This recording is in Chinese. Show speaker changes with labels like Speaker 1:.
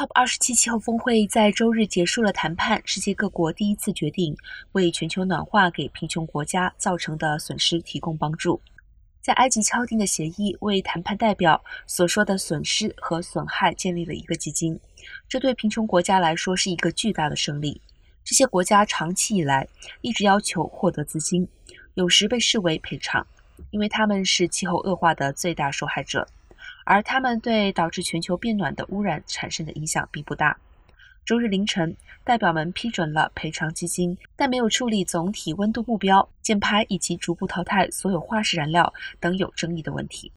Speaker 1: COP27 气候峰会在周日结束了谈判，世界各国第一次决定为全球暖化给贫穷国家造成的损失提供帮助。在埃及敲定的协议为谈判代表所说的损失和损害建立了一个基金，这对贫穷国家来说是一个巨大的胜利。这些国家长期以来一直要求获得资金，有时被视为赔偿，因为他们是气候恶化的最大受害者。而他们对导致全球变暖的污染产生的影响并不大。周日凌晨，代表们批准了赔偿基金，但没有处理总体温度目标、减排以及逐步淘汰所有化石燃料等有争议的问题。